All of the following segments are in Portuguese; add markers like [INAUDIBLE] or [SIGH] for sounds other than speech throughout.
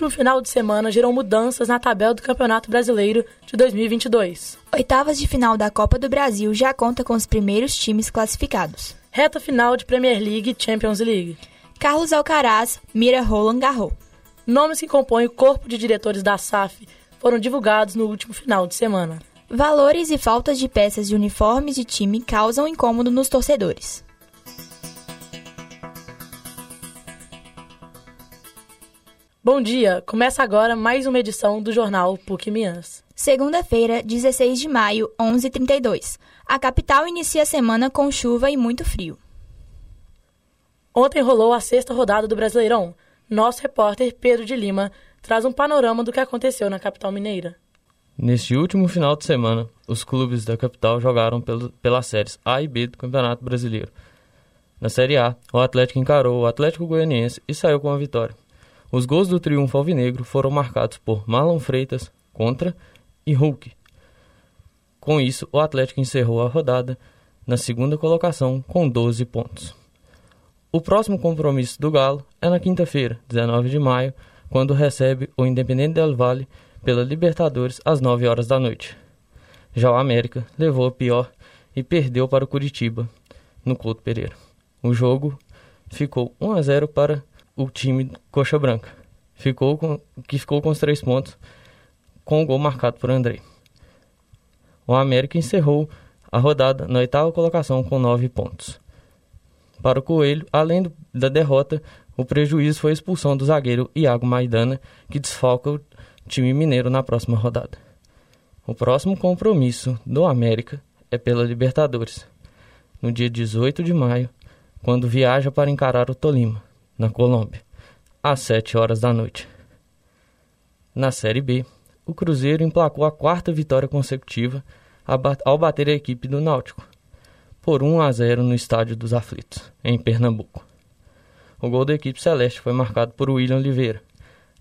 último final de semana gerou mudanças na tabela do Campeonato Brasileiro de 2022. Oitavas de final da Copa do Brasil já conta com os primeiros times classificados. Reta final de Premier League e Champions League. Carlos Alcaraz mira Roland Garros. Nomes que compõem o corpo de diretores da SAF foram divulgados no último final de semana. Valores e faltas de peças de uniformes de time causam incômodo nos torcedores. Bom dia, começa agora mais uma edição do jornal PUC Minas. Segunda-feira, 16 de maio, 11h32. A capital inicia a semana com chuva e muito frio. Ontem rolou a sexta rodada do Brasileirão. Nosso repórter Pedro de Lima traz um panorama do que aconteceu na capital mineira. Neste último final de semana, os clubes da capital jogaram pelo, pelas séries A e B do Campeonato Brasileiro. Na Série A, o Atlético encarou o Atlético Goianiense e saiu com a vitória. Os gols do triunfo alvinegro foram marcados por Marlon Freitas, contra, e Hulk. Com isso, o Atlético encerrou a rodada na segunda colocação com 12 pontos. O próximo compromisso do Galo é na quinta-feira, 19 de maio, quando recebe o Independente Del Valle pela Libertadores às 9 horas da noite. Já o América levou a pior e perdeu para o Curitiba, no Couto Pereira. O jogo ficou 1 a 0 para o time Coxa Branca, ficou com, que ficou com os três pontos, com o gol marcado por André. O América encerrou a rodada na oitava colocação com nove pontos. Para o Coelho, além do, da derrota, o prejuízo foi a expulsão do zagueiro Iago Maidana, que desfalca o time mineiro na próxima rodada. O próximo compromisso do América é pela Libertadores, no dia 18 de maio, quando viaja para encarar o Tolima na Colômbia, às 7 horas da noite. Na Série B, o Cruzeiro emplacou a quarta vitória consecutiva ao bater a equipe do Náutico, por 1 a 0 no Estádio dos Aflitos, em Pernambuco. O gol da equipe celeste foi marcado por William Oliveira,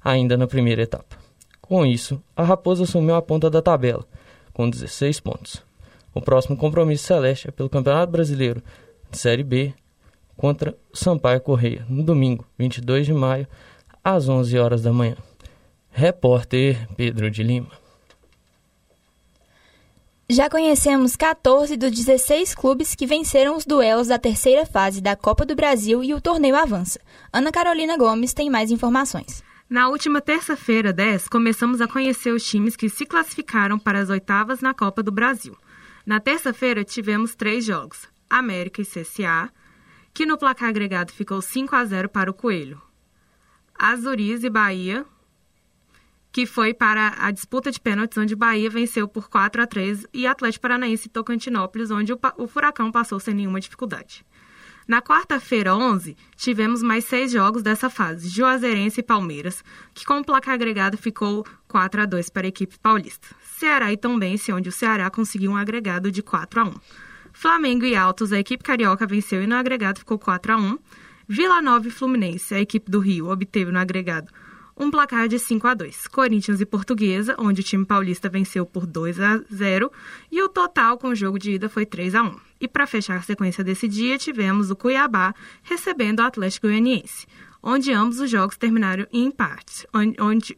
ainda na primeira etapa. Com isso, a Raposa assumiu a ponta da tabela, com 16 pontos. O próximo compromisso celeste é pelo Campeonato Brasileiro de Série B, contra Sampaio Correia, no domingo, 22 de maio, às 11 horas da manhã. Repórter Pedro de Lima. Já conhecemos 14 dos 16 clubes que venceram os duelos da terceira fase da Copa do Brasil e o torneio avança. Ana Carolina Gomes tem mais informações. Na última terça-feira, 10, começamos a conhecer os times que se classificaram para as oitavas na Copa do Brasil. Na terça-feira, tivemos três jogos: América e CSA, que no placar agregado ficou 5 a 0 para o Coelho. Azuriz e Bahia, que foi para a disputa de pênaltis, onde Bahia venceu por 4 a 3 e Atlético Paranaense e Tocantinópolis, onde o, o Furacão passou sem nenhuma dificuldade. Na quarta-feira, 11, tivemos mais seis jogos dessa fase, Juazeirense e Palmeiras, que com o placar agregado ficou 4 a 2 para a equipe paulista. Ceará e Tombense, onde o Ceará conseguiu um agregado de 4 a 1. Flamengo e Altos, a equipe carioca venceu e no agregado ficou 4 a 1. Vila Nova e Fluminense, a equipe do Rio, obteve no agregado um placar de 5 a 2. Corinthians e Portuguesa, onde o time paulista venceu por 2 a 0 e o total com o jogo de ida foi 3 a 1. E para fechar a sequência desse dia, tivemos o Cuiabá recebendo o Atlético Goianiense, onde ambos os jogos terminaram em empate, onde, onde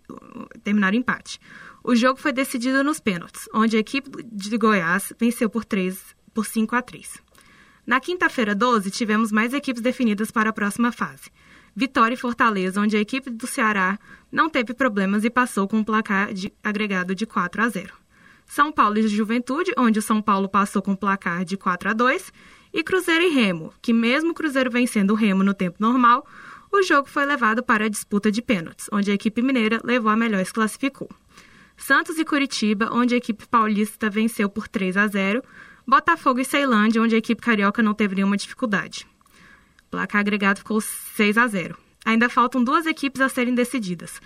terminaram em empate. O jogo foi decidido nos pênaltis, onde a equipe de Goiás venceu por 3 por 5 a 3. Na quinta-feira, 12, tivemos mais equipes definidas para a próxima fase. Vitória e Fortaleza, onde a equipe do Ceará não teve problemas e passou com um placar de, agregado de 4 a 0. São Paulo e Juventude, onde o São Paulo passou com um placar de 4 a 2. E Cruzeiro e Remo, que mesmo Cruzeiro vencendo o Remo no tempo normal, o jogo foi levado para a disputa de pênaltis, onde a equipe mineira levou a melhor e se classificou. Santos e Curitiba, onde a equipe paulista venceu por 3 a 0, Botafogo e Ceilândia, onde a equipe carioca não teve nenhuma dificuldade. O placar agregado ficou 6 a 0. Ainda faltam duas equipes a serem decididas.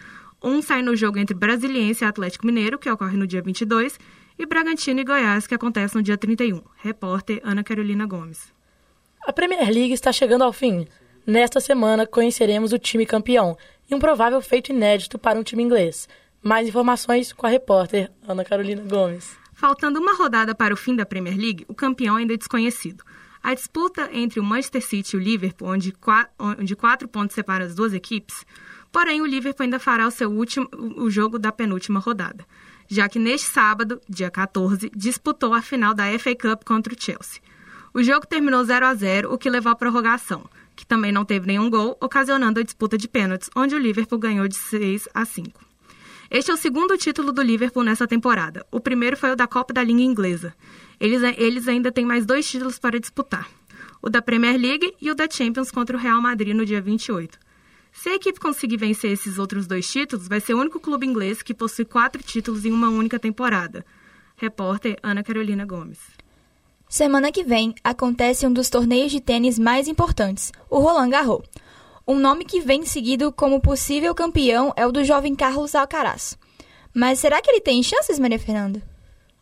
Um sai no jogo entre Brasiliense e Atlético Mineiro, que ocorre no dia 22, e Bragantino e Goiás, que acontece no dia 31. Repórter Ana Carolina Gomes. A Premier League está chegando ao fim. Nesta semana conheceremos o time campeão e um provável feito inédito para um time inglês. Mais informações com a repórter Ana Carolina Gomes. Faltando uma rodada para o fim da Premier League, o campeão ainda é desconhecido. A disputa entre o Manchester City e o Liverpool, onde, onde quatro pontos separam as duas equipes, Porém, o Liverpool ainda fará o seu último o jogo da penúltima rodada, já que neste sábado, dia 14, disputou a final da FA Cup contra o Chelsea. O jogo terminou 0 a 0, o que levou à prorrogação, que também não teve nenhum gol, ocasionando a disputa de pênaltis, onde o Liverpool ganhou de 6 a 5. Este é o segundo título do Liverpool nessa temporada. O primeiro foi o da Copa da Liga Inglesa. Eles, eles ainda têm mais dois títulos para disputar: o da Premier League e o da Champions contra o Real Madrid no dia 28. Se a equipe conseguir vencer esses outros dois títulos, vai ser o único clube inglês que possui quatro títulos em uma única temporada. Repórter Ana Carolina Gomes. Semana que vem acontece um dos torneios de tênis mais importantes, o Roland Garros. Um nome que vem seguido como possível campeão é o do jovem Carlos Alcaraz. Mas será que ele tem chances, Maria Fernanda?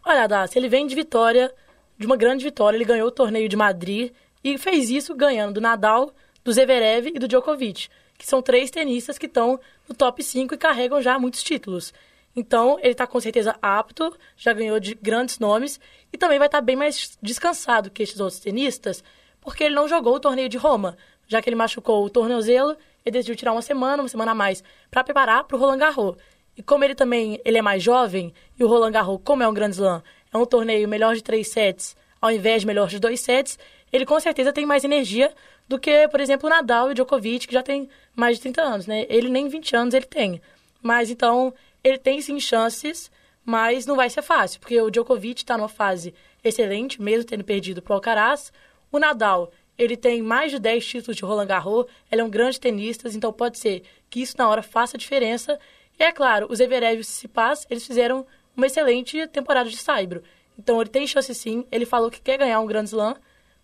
Olha, Dácia, ele vem de vitória, de uma grande vitória. Ele ganhou o torneio de Madrid e fez isso ganhando do Nadal, do Zverev e do Djokovic, que são três tenistas que estão no top 5 e carregam já muitos títulos. Então, ele está com certeza apto, já ganhou de grandes nomes e também vai estar tá bem mais descansado que esses outros tenistas, porque ele não jogou o torneio de Roma, já que ele machucou o tornozelo, ele decidiu tirar uma semana, uma semana a mais, para preparar para o Roland Garros. E como ele também ele é mais jovem, e o Roland Garros, como é um grande slam, é um torneio melhor de três sets, ao invés de melhor de dois sets, ele com certeza tem mais energia do que, por exemplo, o Nadal e o Djokovic, que já tem mais de 30 anos, né? Ele nem 20 anos ele tem. Mas então, ele tem sim chances, mas não vai ser fácil, porque o Djokovic está numa fase excelente, mesmo tendo perdido para o Alcaraz. O Nadal, ele tem mais de 10 títulos de Roland Garros, ele é um grande tenista, então pode ser que isso na hora faça diferença. E é claro, os Everev e o Tsitsipas, eles fizeram uma excelente temporada de Saibro. Então ele tem chance sim, ele falou que quer ganhar um Grand Slam,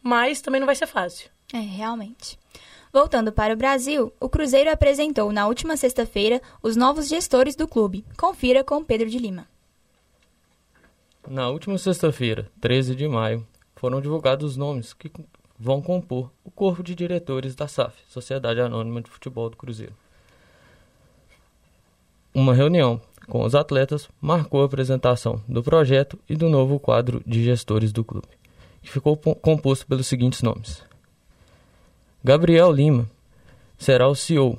mas também não vai ser fácil. É, realmente. Voltando para o Brasil, o Cruzeiro apresentou na última sexta-feira os novos gestores do clube. Confira com Pedro de Lima. Na última sexta-feira, 13 de maio, foram divulgados os nomes que vão compor o corpo de diretores da SAF, Sociedade Anônima de Futebol do Cruzeiro. Uma reunião com os atletas marcou a apresentação do projeto e do novo quadro de gestores do clube, que ficou composto pelos seguintes nomes: Gabriel Lima será o CEO.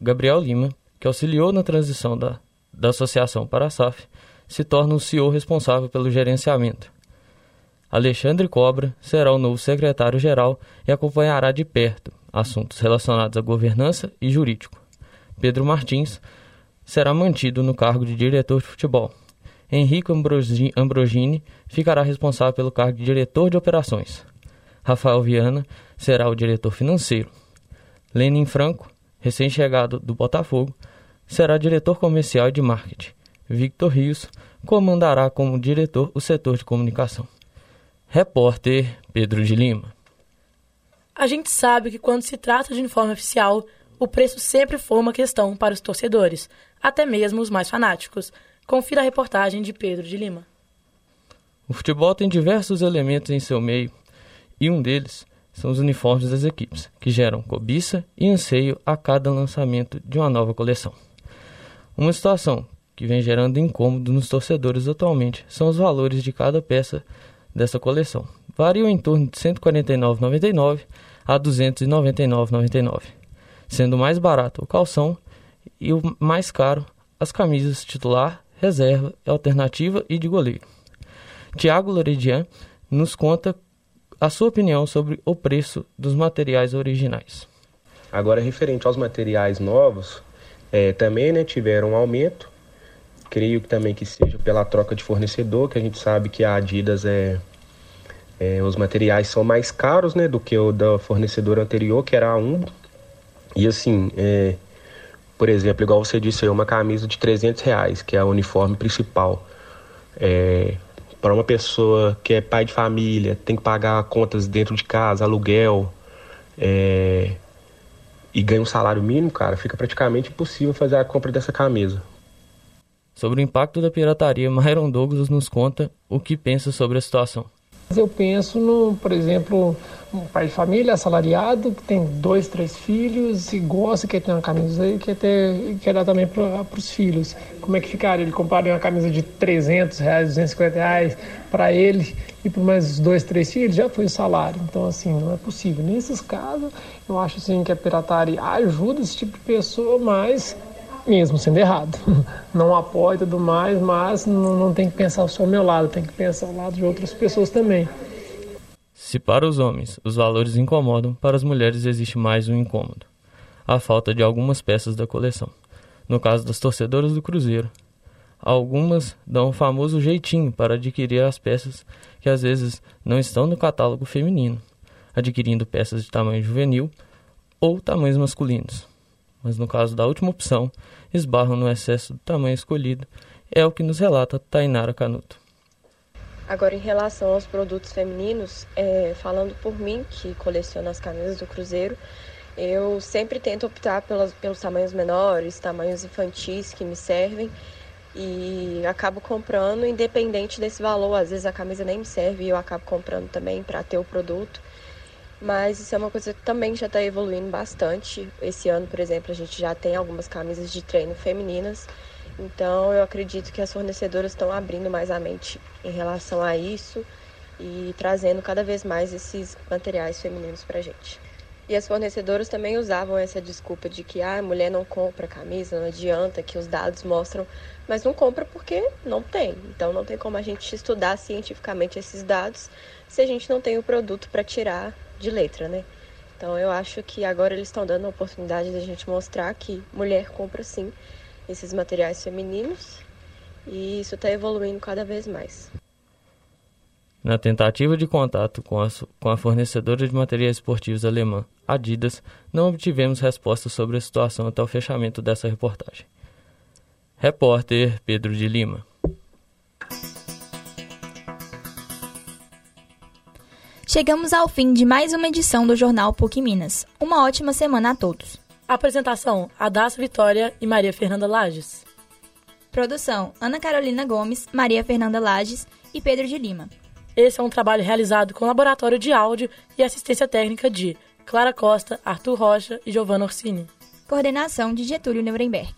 Gabriel Lima, que auxiliou na transição da, da associação para a SAF, se torna o CEO responsável pelo gerenciamento. Alexandre Cobra será o novo secretário-geral e acompanhará de perto assuntos relacionados à governança e jurídico. Pedro Martins será mantido no cargo de diretor de futebol. Henrique Ambrogini ficará responsável pelo cargo de diretor de operações. Rafael Viana será o diretor financeiro. Lenin Franco, recém-chegado do Botafogo, será diretor comercial e de marketing. Victor Rios comandará como diretor o setor de comunicação. Repórter Pedro de Lima. A gente sabe que quando se trata de uniforme oficial, o preço sempre foi uma questão para os torcedores, até mesmo os mais fanáticos. Confira a reportagem de Pedro de Lima. O futebol tem diversos elementos em seu meio e um deles são os uniformes das equipes, que geram cobiça e anseio a cada lançamento de uma nova coleção. Uma situação que vem gerando incômodo nos torcedores atualmente são os valores de cada peça dessa coleção. Variam em torno de R$ 149,99 a R$ 299,99, sendo mais barato o calção e o mais caro as camisas titular, reserva, alternativa e de goleiro. Tiago Loredian nos conta a sua opinião sobre o preço dos materiais originais. Agora, referente aos materiais novos, é, também né, tiveram um aumento. Creio também que seja pela troca de fornecedor, que a gente sabe que a Adidas é, é os materiais são mais caros né, do que o da fornecedor anterior, que era a Umbo. E assim, é, por exemplo, igual você disse uma camisa de 300 reais, que é o uniforme principal. É, para uma pessoa que é pai de família, tem que pagar contas dentro de casa, aluguel, é, e ganha um salário mínimo, cara, fica praticamente impossível fazer a compra dessa camisa. Sobre o impacto da pirataria, Myron Douglas nos conta o que pensa sobre a situação. Eu penso, no, por exemplo, um pai de família assalariado, que tem dois, três filhos e gosta, quer ter uma camisa e quer, ter, quer dar também para os filhos. Como é que ficaria? Ele compararia uma camisa de 300 reais, 250 reais para ele e para mais dois, três filhos, já foi o salário. Então, assim, não é possível. Nesses casos, eu acho assim, que a pirataria ajuda esse tipo de pessoa, mas mesmo sendo errado. [LAUGHS] Não apoia e tudo mais, mas não, não tem que pensar só o meu lado, tem que pensar o lado de outras pessoas também. Se para os homens os valores incomodam, para as mulheres existe mais um incômodo: a falta de algumas peças da coleção. No caso das torcedoras do Cruzeiro, algumas dão o famoso jeitinho para adquirir as peças que às vezes não estão no catálogo feminino, adquirindo peças de tamanho juvenil ou tamanhos masculinos mas no caso da última opção, esbarram no excesso do tamanho escolhido, é o que nos relata Tainara Canuto. Agora, em relação aos produtos femininos, é, falando por mim, que coleciono as camisas do Cruzeiro, eu sempre tento optar pelos tamanhos menores, tamanhos infantis que me servem e acabo comprando independente desse valor. Às vezes a camisa nem me serve e eu acabo comprando também para ter o produto. Mas isso é uma coisa que também já está evoluindo bastante. Esse ano, por exemplo, a gente já tem algumas camisas de treino femininas. Então, eu acredito que as fornecedoras estão abrindo mais a mente em relação a isso e trazendo cada vez mais esses materiais femininos para a gente. E as fornecedoras também usavam essa desculpa de que ah, a mulher não compra camisa, não adianta, que os dados mostram, mas não compra porque não tem. Então não tem como a gente estudar cientificamente esses dados se a gente não tem o produto para tirar de letra, né? Então eu acho que agora eles estão dando a oportunidade de a gente mostrar que mulher compra sim esses materiais femininos e isso está evoluindo cada vez mais. Na tentativa de contato com a, com a fornecedora de materiais esportivos alemã, Adidas, não obtivemos resposta sobre a situação até o fechamento dessa reportagem. Repórter Pedro de Lima. Chegamos ao fim de mais uma edição do Jornal PUC Minas. Uma ótima semana a todos. Apresentação: Adácio Vitória e Maria Fernanda Lages. Produção: Ana Carolina Gomes, Maria Fernanda Lages e Pedro de Lima. Esse é um trabalho realizado com laboratório de áudio e assistência técnica de Clara Costa, Arthur Rocha e Giovanna Orsini. Coordenação de Getúlio Nuremberg.